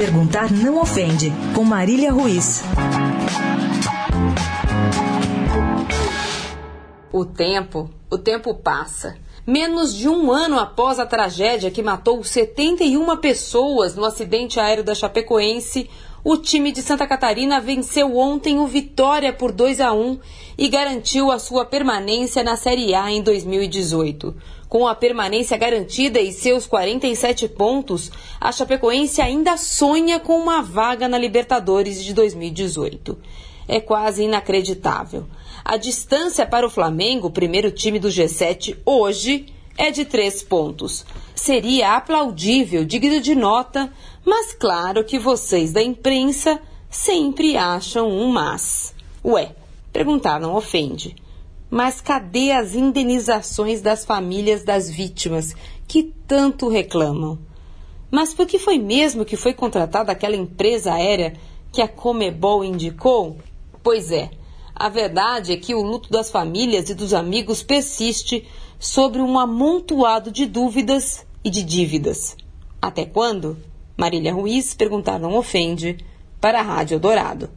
Perguntar não ofende, com Marília Ruiz. O tempo, o tempo passa. Menos de um ano após a tragédia que matou 71 pessoas no acidente aéreo da Chapecoense, o time de Santa Catarina venceu ontem o Vitória por 2 a 1 e garantiu a sua permanência na Série A em 2018. Com a permanência garantida e seus 47 pontos, a Chapecoense ainda sonha com uma vaga na Libertadores de 2018. É quase inacreditável. A distância para o Flamengo, primeiro time do G7, hoje é de três pontos. Seria aplaudível, digno de nota, mas claro que vocês da imprensa sempre acham um mas. Ué, perguntar não ofende. Mas cadê as indenizações das famílias das vítimas que tanto reclamam? Mas por que foi mesmo que foi contratada aquela empresa aérea que a Comebol indicou? Pois é, a verdade é que o luto das famílias e dos amigos persiste sobre um amontoado de dúvidas e de dívidas. Até quando? Marília Ruiz perguntar não ofende para a Rádio Dourado.